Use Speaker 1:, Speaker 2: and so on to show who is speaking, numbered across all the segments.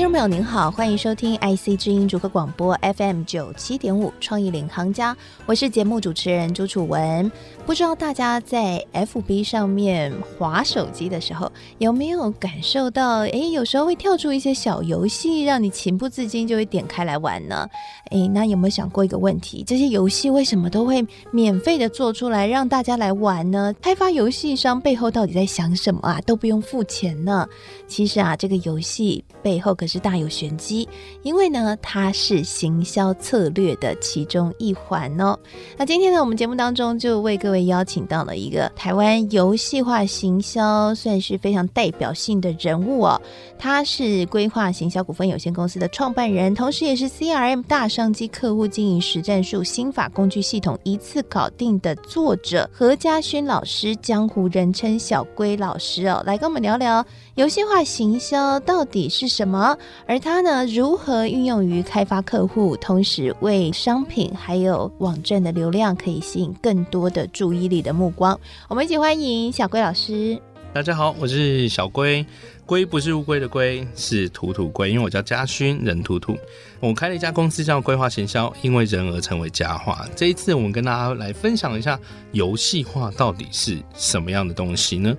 Speaker 1: 听众朋友您好，欢迎收听 IC 之音竹科广播 FM 九七点五创意领航家，我是节目主持人朱楚文。不知道大家在 FB 上面划手机的时候，有没有感受到？哎，有时候会跳出一些小游戏，让你情不自禁就会点开来玩呢？哎，那有没有想过一个问题？这些游戏为什么都会免费的做出来让大家来玩呢？开发游戏商背后到底在想什么啊？都不用付钱呢？其实啊，这个游戏背后可是大有玄机，因为呢，它是行销策略的其中一环哦。那今天呢，我们节目当中就为各位邀请到了一个台湾游戏化行销算是非常代表性的人物哦。他是规划行销股份有限公司的创办人，同时也是 CRM 大商机客户经营实战术心法工具系统一次搞定的作者何家勋老师，江湖人称小龟老师哦，来跟我们聊聊游戏化行销到底是什么，而它呢，如何运用于开发客户，同时为商品还有网站的流量可以吸引更多的注意力的目光。我们一起欢迎小龟老师。
Speaker 2: 大家好，我是小龟。龟不是乌龟的龟，是土土龟，因为我叫嘉勋，人土土。我开了一家公司叫龟化行销，因为人而成为佳话。这一次我们跟大家来分享一下游戏化到底是什么样的东西呢？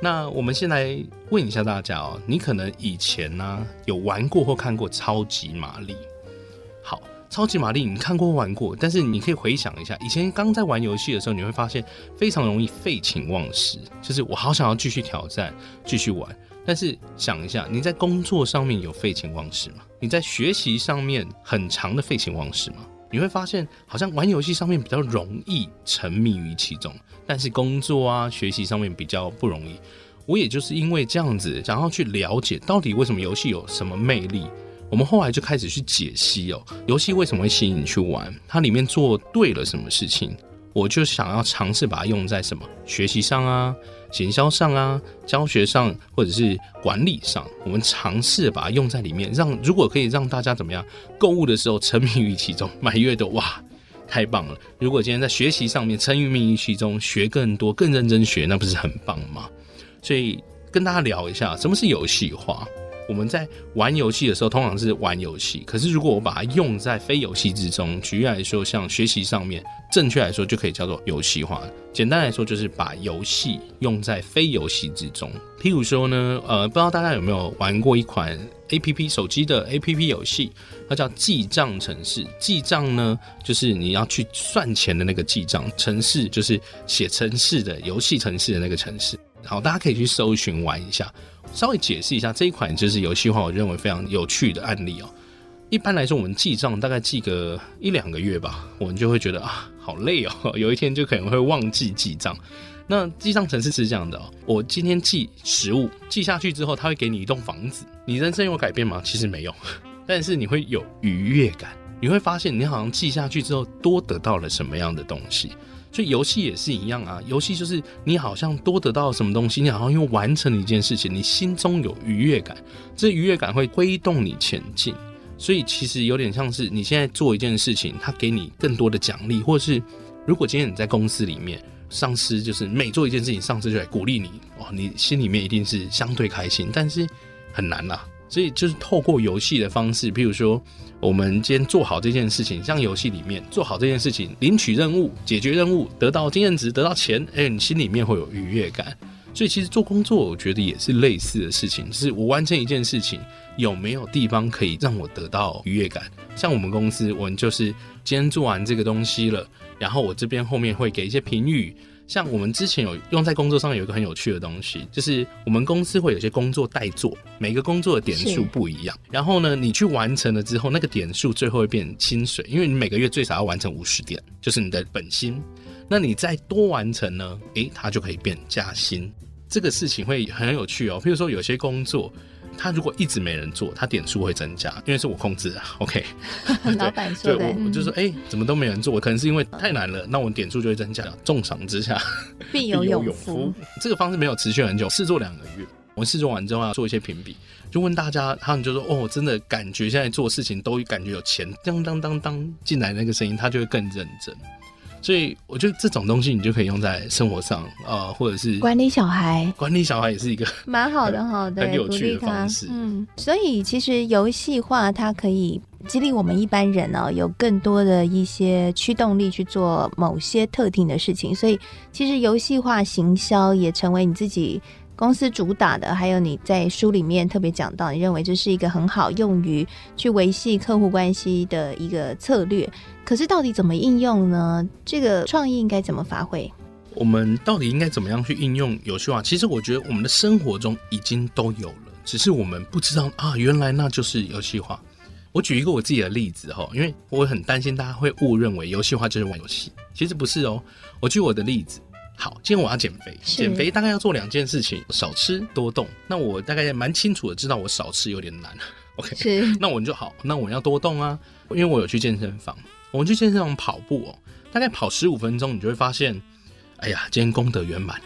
Speaker 2: 那我们先来问一下大家哦，你可能以前呢、有玩过或看过超级玛丽？好，超级玛丽你看过玩过，但是你可以回想一下，以前刚在玩游戏的时候，你会发现非常容易废寝忘食，就是我好想要继续挑战，继续玩。但是想一下，你在工作上面有废寝忘食吗？你在学习上面很长的废寝忘食吗？你会发现，好像玩游戏上面比较容易沉迷于其中，但是工作啊、学习上面比较不容易。我也就是因为这样子，想要去了解到底为什么游戏有什么魅力，我们后来就开始去解析哦，游戏为什么会吸引你去玩，它里面做对了什么事情，我就想要尝试把它用在什么学习上啊。行销上啊，教学上，或者是管理上，我们尝试把它用在里面，让如果可以让大家怎么样购物的时候沉迷于其中，买越多哇，太棒了！如果今天在学习上面沉迷于其中，学更多、更认真学，那不是很棒吗？所以跟大家聊一下，什么是游戏化？我们在玩游戏的时候，通常是玩游戏。可是，如果我把它用在非游戏之中，举例来说，像学习上面，正确来说就可以叫做游戏化。简单来说，就是把游戏用在非游戏之中。譬如说呢，呃，不知道大家有没有玩过一款 APP 手机的 APP 游戏，它叫记账城市。记账呢，就是你要去算钱的那个记账城市，就是写城市的游戏城市的那个城市。好，大家可以去搜寻玩一下。稍微解释一下，这一款就是游戏化，我认为非常有趣的案例哦。一般来说，我们记账大概记个一两个月吧，我们就会觉得啊，好累哦，有一天就可能会忘记记账。那记账程式是这样的哦，我今天记食物，记下去之后，它会给你一栋房子。你人生有改变吗？其实没有，但是你会有愉悦感，你会发现你好像记下去之后多得到了什么样的东西。所以游戏也是一样啊，游戏就是你好像多得到什么东西，你好像又完成了一件事情，你心中有愉悦感，这愉悦感会推动你前进。所以其实有点像是你现在做一件事情，它给你更多的奖励，或者是如果今天你在公司里面，上司就是每做一件事情，上司就来鼓励你，哇，你心里面一定是相对开心，但是很难啊。所以就是透过游戏的方式，譬如说，我们今天做好这件事情，像游戏里面做好这件事情，领取任务、解决任务，得到经验值、得到钱，哎，你心里面会有愉悦感。所以其实做工作，我觉得也是类似的事情，就是我完成一件事情，有没有地方可以让我得到愉悦感？像我们公司，我们就是今天做完这个东西了，然后我这边后面会给一些评语。像我们之前有用在工作上有一个很有趣的东西，就是我们公司会有些工作代做，每个工作的点数不一样。然后呢，你去完成了之后，那个点数最后会变薪水，因为你每个月最少要完成五十点，就是你的本薪。那你再多完成呢，诶，它就可以变加薪。这个事情会很有趣哦。譬如说有些工作，他如果一直没人做，他点数会增加，因为是我控制的。OK，
Speaker 1: 老板说的，
Speaker 2: 我就说，哎、欸，怎么都没人做？可能是因为太难了，那我点数就会增加。重赏之下
Speaker 1: 必有勇夫。
Speaker 2: 这个方式没有持续很久，试做两个月。我试做完之后要做一些评比，就问大家，他们就说，哦，真的感觉现在做事情都感觉有钱，当当当当进来那个声音，他就会更认真。所以我觉得这种东西你就可以用在生活上，呃，或者是
Speaker 1: 管理小孩，
Speaker 2: 管理小孩也是一个
Speaker 1: 蛮好的，好的，
Speaker 2: 很有趣的方式。
Speaker 1: 嗯，所以其实游戏化它可以激励我们一般人哦，有更多的一些驱动力去做某些特定的事情。所以其实游戏化行销也成为你自己。公司主打的，还有你在书里面特别讲到，你认为这是一个很好用于去维系客户关系的一个策略。可是到底怎么应用呢？这个创意应该怎么发挥？
Speaker 2: 我们到底应该怎么样去应用游戏化？其实我觉得我们的生活中已经都有了，只是我们不知道啊，原来那就是游戏化。我举一个我自己的例子哈，因为我很担心大家会误认为游戏化就是玩游戏，其实不是哦。我举我的例子。好，今天我要减肥，减肥大概要做两件事情：少吃多动。那我大概也蛮清楚的知道，我少吃有点难。OK，是，那我们就好，那我要多动啊，因为我有去健身房，我们去健身房跑步哦，大概跑十五分钟，你就会发现。哎呀，今天功德圆满，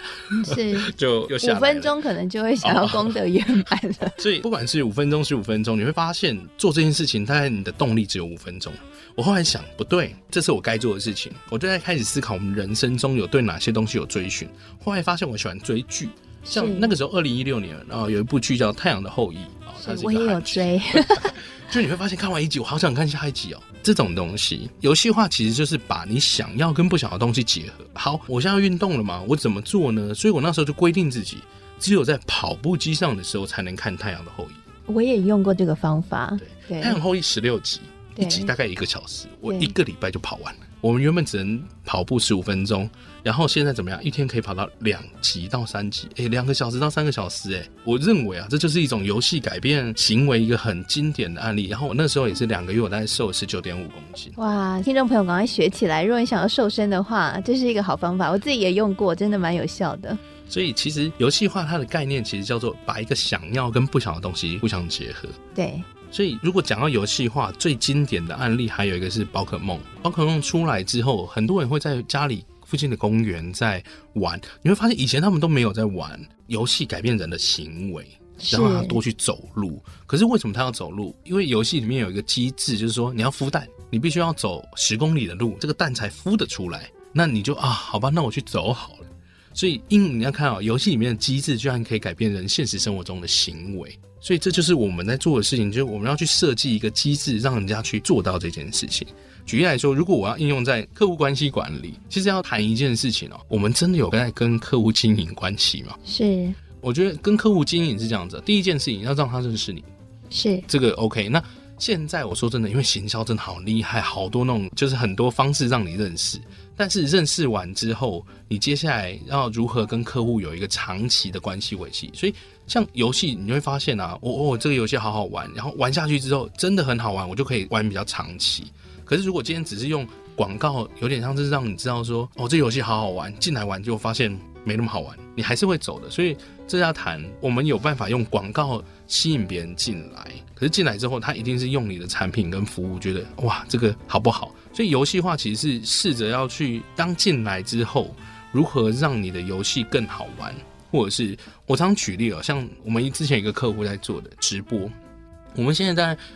Speaker 1: 是
Speaker 2: 就又下
Speaker 1: 五分钟可能就会想要功德圆满了。
Speaker 2: 所以不管是五分钟、十五分钟，你会发现做这件事情，大概你的动力只有五分钟。我后来想，不对，这是我该做的事情，我就在开始思考我们人生中有对哪些东西有追寻。后来发现我喜欢追剧，像那个时候二零一六年，然后有一部剧叫《太阳的后裔》啊，
Speaker 1: 我也有追。
Speaker 2: 就你会发现，看完一集，我好想看下一集哦。这种东西，游戏化其实就是把你想要跟不想要的东西结合。好，我现在要运动了嘛，我怎么做呢？所以我那时候就规定自己，只有在跑步机上的时候才能看《太阳的后裔》。
Speaker 1: 我也用过这个方法。
Speaker 2: 对，《太阳后裔》十六集，一集大概一个小时，我一个礼拜就跑完了。我们原本只能跑步十五分钟，然后现在怎么样？一天可以跑到两级到三集，哎，两个小时到三个小时，诶，我认为啊，这就是一种游戏改变行为一个很经典的案例。然后我那时候也是两个月，我大概瘦了十九点五公斤。
Speaker 1: 哇，听众朋友赶快学起来！如果你想要瘦身的话，这是一个好方法，我自己也用过，真的蛮有效的。
Speaker 2: 所以其实游戏化它的概念其实叫做把一个想要跟不想的东西互相结合。
Speaker 1: 对。
Speaker 2: 所以，如果讲到游戏化最经典的案例，还有一个是宝可梦。宝可梦出来之后，很多人会在家里附近的公园在玩。你会发现，以前他们都没有在玩游戏，改变人的行为，然后他多去走路。可是为什么他要走路？因为游戏里面有一个机制，就是说你要孵蛋，你必须要走十公里的路，这个蛋才孵得出来。那你就啊，好吧，那我去走好了。所以，因你要看啊，游戏里面的机制居然可以改变人现实生活中的行为。所以这就是我们在做的事情，就是我们要去设计一个机制，让人家去做到这件事情。举例来说，如果我要应用在客户关系管理，其实要谈一件事情哦，我们真的有在跟客户经营关系吗？
Speaker 1: 是，
Speaker 2: 我觉得跟客户经营是这样子。第一件事情要让他认识你，
Speaker 1: 是这
Speaker 2: 个 OK。那现在我说真的，因为行销真的好厉害，好多那种就是很多方式让你认识。但是认识完之后，你接下来要如何跟客户有一个长期的关系维系？所以像游戏，你会发现啊，我、哦、哦、这个游戏好好玩，然后玩下去之后真的很好玩，我就可以玩比较长期。可是如果今天只是用广告，有点像是让你知道说，哦，这游戏好好玩，进来玩就发现没那么好玩，你还是会走的。所以这要谈，我们有办法用广告吸引别人进来，可是进来之后，他一定是用你的产品跟服务，觉得哇，这个好不好？所以游戏化其实是试着要去当进来之后，如何让你的游戏更好玩，或者是我常举例哦，像我们之前一个客户在做的直播，我们现在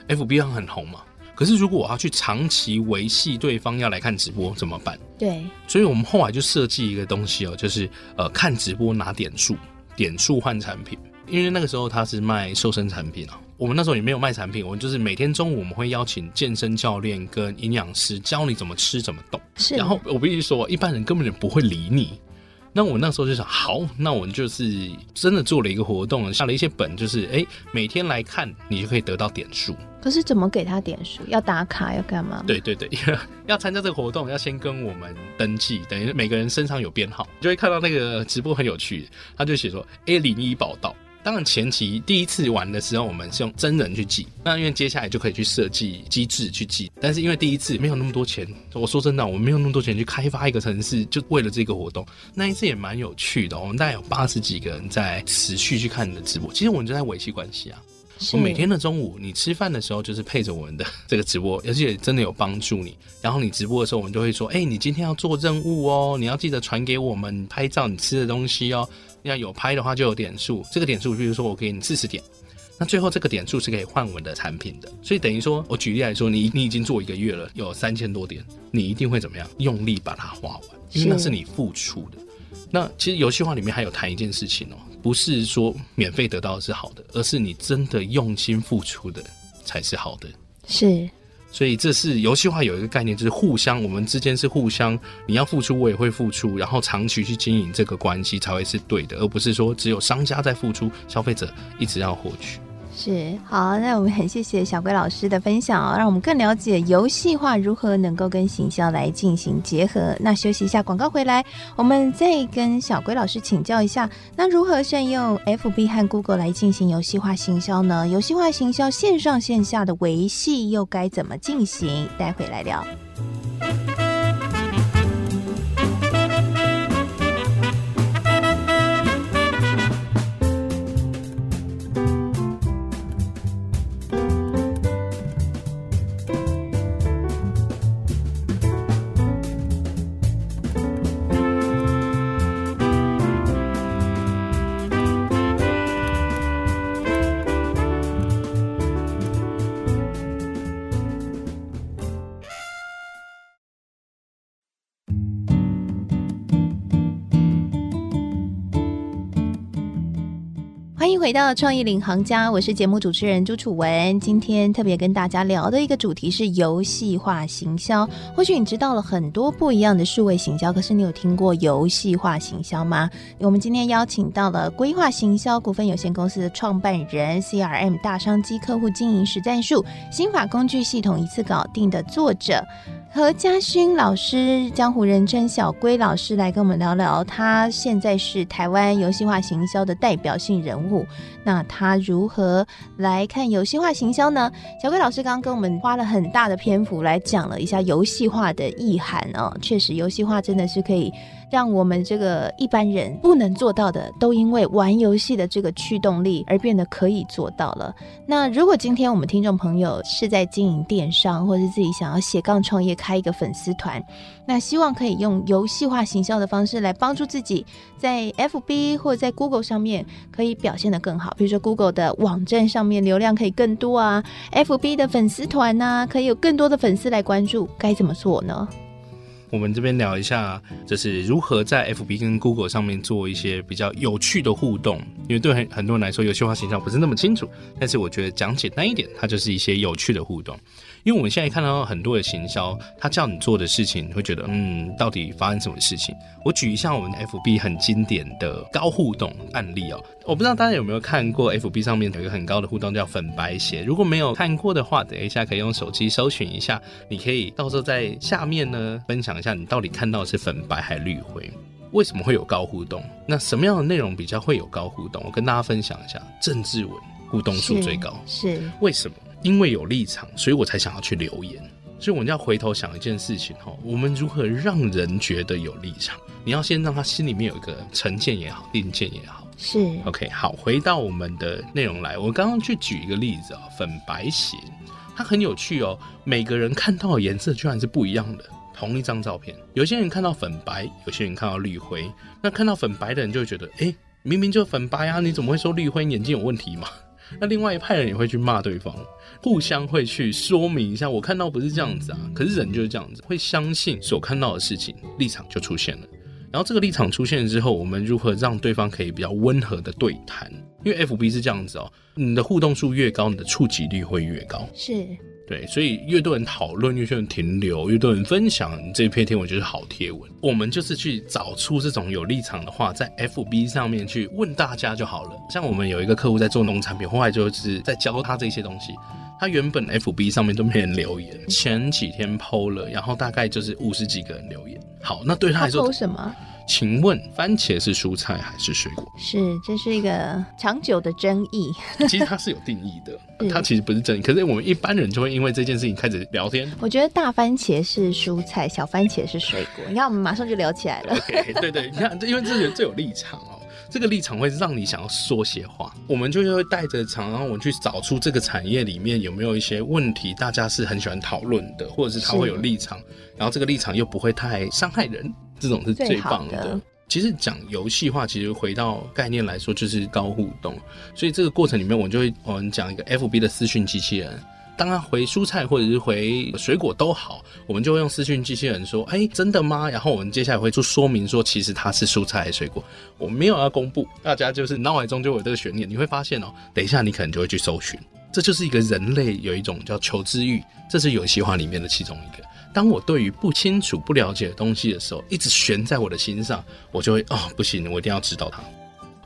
Speaker 2: 在 FB 上很红嘛，可是如果我要去长期维系对方要来看直播怎么办？
Speaker 1: 对，
Speaker 2: 所以我们后来就设计一个东西哦，就是呃看直播拿点数，点数换产品。因为那个时候他是卖瘦身产品啊，我们那时候也没有卖产品，我们就是每天中午我们会邀请健身教练跟营养师教你怎么吃怎么动。
Speaker 1: 是。
Speaker 2: 然后我必须说，一般人根本就不会理你。那我那时候就想，好，那我们就是真的做了一个活动，下了一些本，就是哎，每天来看你就可以得到点数。
Speaker 1: 可是怎么给他点数？要打卡要干嘛？
Speaker 2: 对对对，要参加这个活动要先跟我们登记，等于每个人身上有编号，就会看到那个直播很有趣，他就写说 A 零一报道。当然，前期第一次玩的时候，我们是用真人去记。那因为接下来就可以去设计机制去记。但是因为第一次没有那么多钱，我说真的，我们没有那么多钱去开发一个城市，就为了这个活动。那一次也蛮有趣的，我们大概有八十几个人在持续去看你的直播。其实我们就在维系关系啊。我每天的中午，你吃饭的时候就是配着我们的 这个直播，而且真的有帮助你。然后你直播的时候，我们就会说：“哎、欸，你今天要做任务哦，你要记得传给我们拍照你吃的东西哦。要有拍的话就有点数，这个点数比如说我给你四十点，那最后这个点数是可以换我们的产品的。所以等于说，我举例来说，你你已经做一个月了，有三千多点，你一定会怎么样？用力把它花完，因为那是你付出的。”那其实游戏化里面还有谈一件事情哦，不是说免费得到的是好的，而是你真的用心付出的才是好的。
Speaker 1: 是，
Speaker 2: 所以这是游戏化有一个概念，就是互相，我们之间是互相，你要付出，我也会付出，然后长期去经营这个关系才会是对的，而不是说只有商家在付出，消费者一直要获取。
Speaker 1: 是好，那我们很谢谢小龟老师的分享哦，让我们更了解游戏化如何能够跟行销来进行结合。那休息一下，广告回来，我们再跟小龟老师请教一下，那如何善用 FB 和 Google 来进行游戏化行销呢？游戏化行销线上线下的维系又该怎么进行？待会来聊。欢迎回到创意领航家，我是节目主持人朱楚文。今天特别跟大家聊的一个主题是游戏化行销。或许你知道了很多不一样的数位行销，可是你有听过游戏化行销吗？我们今天邀请到了规划行销股份有限公司的创办人，CRM 大商机客户经营实战术心法工具系统一次搞定的作者。何家勋老师，江湖人称小龟老师，来跟我们聊聊。他现在是台湾游戏化行销的代表性人物。那他如何来看游戏化行销呢？小龟老师刚刚跟我们花了很大的篇幅来讲了一下游戏化的意涵哦。确实，游戏化真的是可以。让我们这个一般人不能做到的，都因为玩游戏的这个驱动力而变得可以做到了。那如果今天我们听众朋友是在经营电商，或是自己想要斜杠创业开一个粉丝团，那希望可以用游戏化行销的方式来帮助自己在 FB 或者在 Google 上面可以表现得更好。比如说 Google 的网站上面流量可以更多啊，FB 的粉丝团呐可以有更多的粉丝来关注，该怎么做呢？
Speaker 2: 我们这边聊一下，就是如何在 FB 跟 Google 上面做一些比较有趣的互动。因为对很很多人来说，游戏化形象不是那么清楚。但是我觉得讲简单一点，它就是一些有趣的互动。因为我们现在看到很多的行销，他叫你做的事情，你会觉得，嗯，到底发生什么事情？我举一下我们 FB 很经典的高互动案例哦。我不知道大家有没有看过 FB 上面有一个很高的互动叫粉白鞋。如果没有看过的话，等一下可以用手机搜寻一下，你可以到时候在下面呢分享一下你到底看到的是粉白还是绿灰？为什么会有高互动？那什么样的内容比较会有高互动？我跟大家分享一下，政治文互动数最高，
Speaker 1: 是，是
Speaker 2: 为什么？因为有立场，所以我才想要去留言。所以我们要回头想一件事情哈，我们如何让人觉得有立场？你要先让他心里面有一个成见也好，定见也好。
Speaker 1: 是
Speaker 2: OK，好，回到我们的内容来。我刚刚去举一个例子啊，粉白鞋，它很有趣哦。每个人看到的颜色居然是不一样的，同一张照片，有些人看到粉白，有些人看到绿灰。那看到粉白的人就会觉得，哎，明明就粉白啊，你怎么会说绿灰？眼睛有问题吗？那另外一派人也会去骂对方，互相会去说明一下，我看到不是这样子啊，可是人就是这样子，会相信所看到的事情，立场就出现了。然后这个立场出现之后，我们如何让对方可以比较温和的对谈？因为 FB 是这样子哦，你的互动数越高，你的触及率会越高。
Speaker 1: 是。
Speaker 2: 对，所以越多人讨论，越多人停留，越多人分享这篇贴文就是好贴文。我们就是去找出这种有立场的话，在 FB 上面去问大家就好了。像我们有一个客户在做农产品，后来就是在教他这些东西。他原本 FB 上面都没人留言，前几天 PO 了，然后大概就是五十几个人留言。好，那对他来说
Speaker 1: ，PO 什么？
Speaker 2: 请问番茄是蔬菜还是水果？
Speaker 1: 是，这是一个长久的争议。
Speaker 2: 其实它是有定义的，它其实不是争议。可是我们一般人就会因为这件事情开始聊天。
Speaker 1: 我觉得大番茄是蔬菜，小番茄是水果。你看，我们马上就聊起来了。
Speaker 2: Okay, 对对，你看，因为这人最有立场哦。这个立场会让你想要说些话。我们就会带着场，然后，我们去找出这个产业里面有没有一些问题，大家是很喜欢讨论的，或者是他会有立场，然后这个立场又不会太伤害人，这种是最棒的。的其实讲游戏化，其实回到概念来说，就是高互动。所以这个过程里面，我就会我们讲一个 FB 的私讯机器人。当他回蔬菜或者是回水果都好，我们就会用私讯机器人说：“哎，真的吗？”然后我们接下来会做说明说，其实它是蔬菜还是水果，我没有要公布，大家就是脑海中就有这个悬念。你会发现哦，等一下你可能就会去搜寻，这就是一个人类有一种叫求知欲，这是游戏化里面的其中一个。当我对于不清楚、不了解的东西的时候，一直悬在我的心上，我就会哦，不行，我一定要知道它。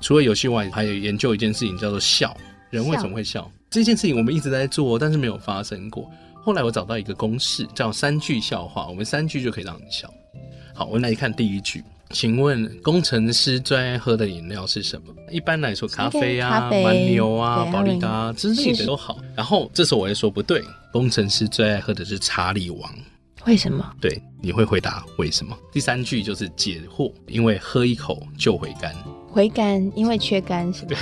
Speaker 2: 除了游戏外，还有研究一件事情叫做笑，人为什么会笑？这件事情我们一直在做，但是没有发生过。后来我找到一个公式，叫三句笑话，我们三句就可以让你笑。好，我们来看第一句，请问工程师最爱喝的饮料是什么？一般来说，咖啡啊、蛮牛啊、保力达之类的都好。然后这时候我会说不对，工程师最爱喝的是查理王。
Speaker 1: 为什么？
Speaker 2: 对，你会回答为什么？第三句就是解惑，因为喝一口就回甘。
Speaker 1: 回甘，因为缺肝是吧？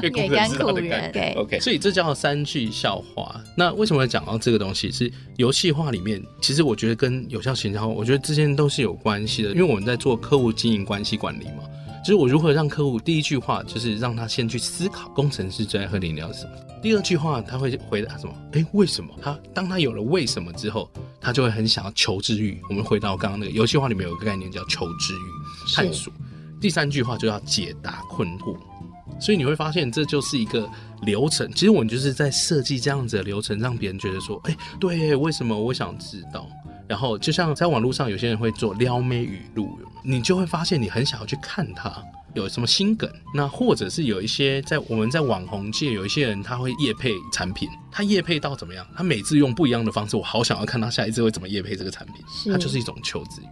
Speaker 2: 对，给甘苦人。对，OK，所以这叫三句笑话。那为什么要讲到这个东西？是游戏化里面，其实我觉得跟有效行销，我觉得之间都是有关系的。因为我们在做客户经营关系管理嘛，就是我如何让客户第一句话就是让他先去思考，工程师最爱喝饮料是什么？第二句话他会回答什么？哎，为什么？他当他有了为什么之后，他就会很想要求知欲。我们回到刚刚那个游戏化里面有一个概念叫求知欲，探索。第三句话就要解答困惑，所以你会发现这就是一个流程。其实我们就是在设计这样子的流程，让别人觉得说：“哎，对，为什么我想知道？”然后就像在网络上有些人会做撩妹语录，你就会发现你很想要去看他有什么新梗。那或者是有一些在我们在网红界有一些人他会夜配产品，他夜配到怎么样？他每次用不一样的方式，我好想要看他下一次会怎么夜配这个产品。它就是一种求知欲。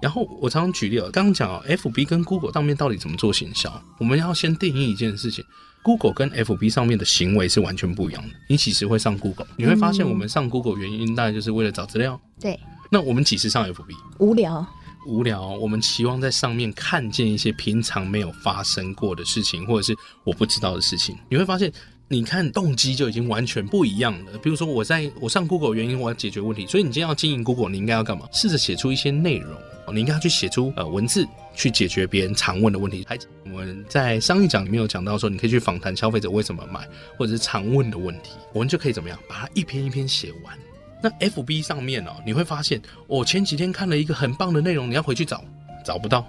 Speaker 2: 然后我常常举例了，刚刚讲哦，FB 跟 Google 上面到底怎么做行销？我们要先定义一件事情，Google 跟 FB 上面的行为是完全不一样的。你几时会上 Google？你会发现我们上 Google 原因大概就是为了找资料。对。那我们几时上 FB？
Speaker 1: 无聊。
Speaker 2: 无聊。我们期望在上面看见一些平常没有发生过的事情，或者是我不知道的事情。你会发现。你看动机就已经完全不一样了。比如说，我在我上 Google 原因，我要解决问题，所以你今天要经营 Google，你应该要干嘛？试着写出一些内容，你应该要去写出呃文字，去解决别人常问的问题。还我们在上一讲里面有讲到说，你可以去访谈消费者为什么买，或者是常问的问题，我们就可以怎么样把它一篇一篇写完。那 FB 上面哦，你会发现，我前几天看了一个很棒的内容，你要回去找，找不到。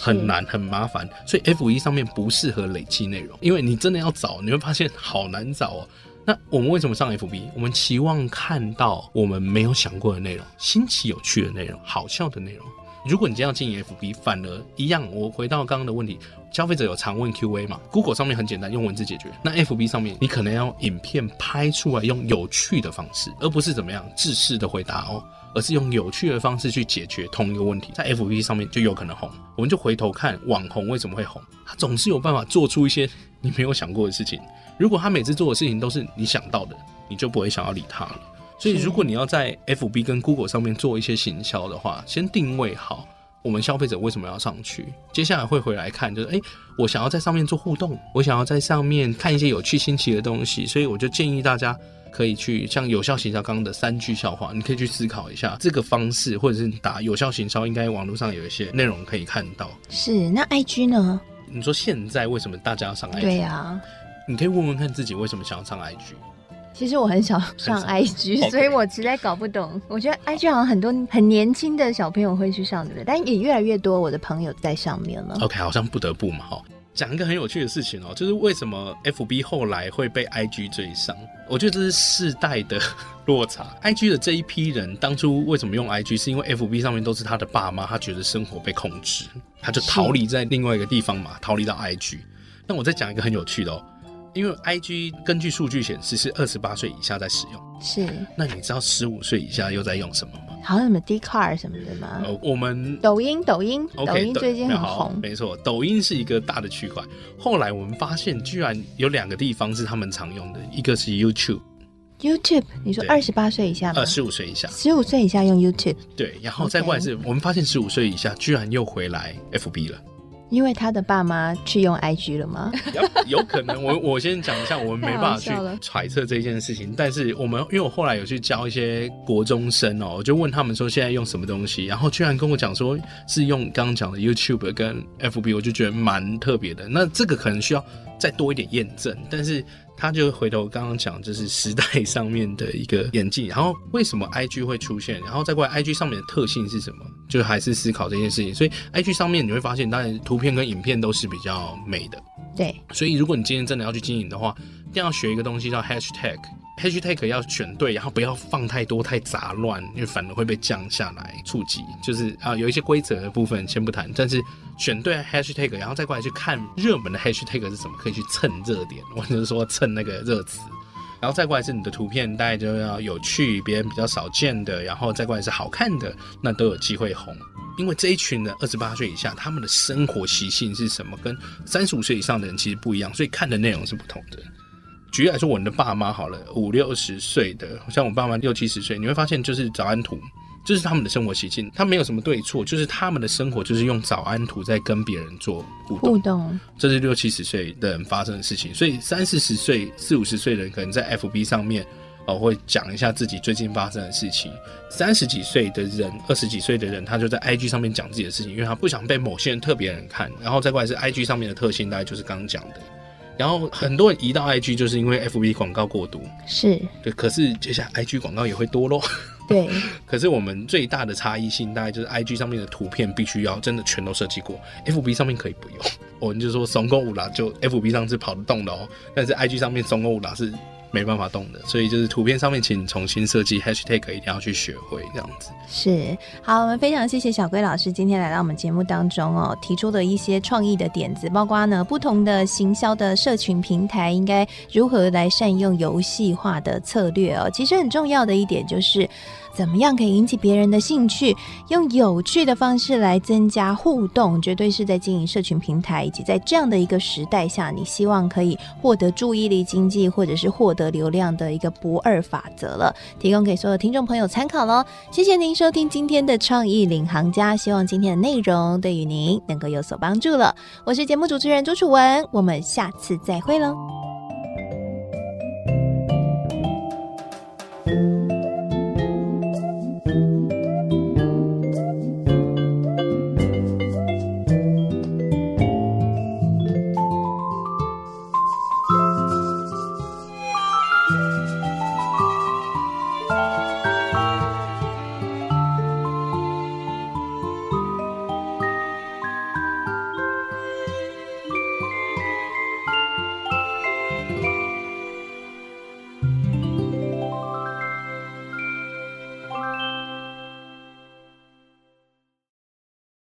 Speaker 2: 很难很麻烦，所以 F 一上面不适合累积内容，因为你真的要找，你会发现好难找哦。那我们为什么上 FB？我们期望看到我们没有想过的内容，新奇有趣的内容，好笑的内容。如果你今天要经营 FB，反而一样。我回到刚刚的问题，消费者有常问 QA 嘛？Google 上面很简单，用文字解决。那 FB 上面，你可能要影片拍出来，用有趣的方式，而不是怎么样自式的回答哦。而是用有趣的方式去解决同一个问题，在 FB 上面就有可能红。我们就回头看网红为什么会红，他总是有办法做出一些你没有想过的事情。如果他每次做的事情都是你想到的，你就不会想要理他了。所以，如果你要在 FB 跟 Google 上面做一些行销的话，先定位好我们消费者为什么要上去，接下来会回来看，就是诶，我想要在上面做互动，我想要在上面看一些有趣新奇的东西，所以我就建议大家。可以去像有效行销刚刚的三句笑话，你可以去思考一下这个方式，或者是打有效行销，应该网络上有一些内容可以看到。
Speaker 1: 是，那 IG 呢？
Speaker 2: 你说现在为什么大家要上 IG？
Speaker 1: 对呀、啊，
Speaker 2: 你可以问问看自己为什么想要上 IG。
Speaker 1: 其实我很少上 IG，所以我实在搞不懂。我觉得 IG 好像很多很年轻的小朋友会去上，对不对？但也越来越多我的朋友在上面了。
Speaker 2: OK，好像不得不嘛，哈。讲一个很有趣的事情哦，就是为什么 FB 后来会被 IG 追上？我觉得这是世代的 落差。IG 的这一批人当初为什么用 IG？是因为 FB 上面都是他的爸妈，他觉得生活被控制，他就逃离在另外一个地方嘛，逃离到 IG。那我再讲一个很有趣的哦，因为 IG 根据数据显示是二十八岁以下在使用。
Speaker 1: 是。
Speaker 2: 那你知道十五岁以下又在用什么吗？
Speaker 1: 好像什么 Dcard 什么的吗？
Speaker 2: 呃，我们
Speaker 1: 抖音，抖音
Speaker 2: ，okay,
Speaker 1: 抖音最近很红，
Speaker 2: 没错，抖音是一个大的区块。后来我们发现，居然有两个地方是他们常用的，一个是 YouTube。
Speaker 1: YouTube，你说二十八岁以下吗？
Speaker 2: 呃，十五岁以下，
Speaker 1: 十五岁以下用 YouTube。
Speaker 2: 对，然后再过来是，我们发现十五岁以下居然又回来 FB 了。
Speaker 1: 因为他的爸妈去用 IG 了吗？
Speaker 2: 有可能，我我先讲一下，我们没办法去揣测这件事情。但是我们，因为我后来有去教一些国中生哦，我就问他们说现在用什么东西，然后居然跟我讲说是用刚刚讲的 YouTube 跟 FB，我就觉得蛮特别的。那这个可能需要再多一点验证，但是。他就回头刚刚讲，就是时代上面的一个演进，然后为什么 IG 会出现，然后再过来 IG 上面的特性是什么，就还是思考这件事情。所以 IG 上面你会发现，当然图片跟影片都是比较美的。
Speaker 1: 对，所
Speaker 2: 以如果你今天真的要去经营的话，一定要学一个东西叫 Hashtag。Hashtag 要选对，然后不要放太多太杂乱，因为反而会被降下来触及。就是啊，有一些规则的部分先不谈，但是选对 Hashtag，然后再过来去看热门的 Hashtag 是什么，可以去蹭热点，或者是说蹭那个热词。然后再过来是你的图片，大概就要有趣，别人比较少见的，然后再过来是好看的，那都有机会红。因为这一群人二十八岁以下，他们的生活习性是什么，跟三十五岁以上的人其实不一样，所以看的内容是不同的。举例来说，我的爸妈好了，五六十岁的，像我爸妈六七十岁，你会发现就是早安图，这、就是他们的生活习性，他没有什么对错，就是他们的生活就是用早安图在跟别人做互动。互动，这是六七十岁的人发生的事情。所以三四十岁、四五十岁的人可能在 FB 上面哦会讲一下自己最近发生的事情。三十几岁的人、二十几岁的人，他就在 IG 上面讲自己的事情，因为他不想被某些人特别人看。然后再过来是 IG 上面的特性，大概就是刚刚讲的。然后很多人移到 IG，就是因为 FB 广告过多，
Speaker 1: 是
Speaker 2: 对。可是接下来 IG 广告也会多咯。
Speaker 1: 对。
Speaker 2: 可是我们最大的差异性，大概就是 IG 上面的图片必须要真的全都设计过，FB 上面可以不用。我们就说怂狗五啦，就 FB 上是跑得动的哦，但是 IG 上面怂狗五啦是。没办法动的，所以就是图片上面，请重新设计 hashtag，一定要去学会这样子。
Speaker 1: 是，好，我们非常谢谢小龟老师今天来到我们节目当中哦，提出的一些创意的点子，包括呢不同的行销的社群平台应该如何来善用游戏化的策略哦。其实很重要的一点就是。怎么样可以引起别人的兴趣？用有趣的方式来增加互动，绝对是在经营社群平台以及在这样的一个时代下，你希望可以获得注意力经济或者是获得流量的一个不二法则了。提供给所有听众朋友参考喽。谢谢您收听今天的创意领航家，希望今天的内容对于您能够有所帮助了。我是节目主持人朱楚文，我们下次再会喽。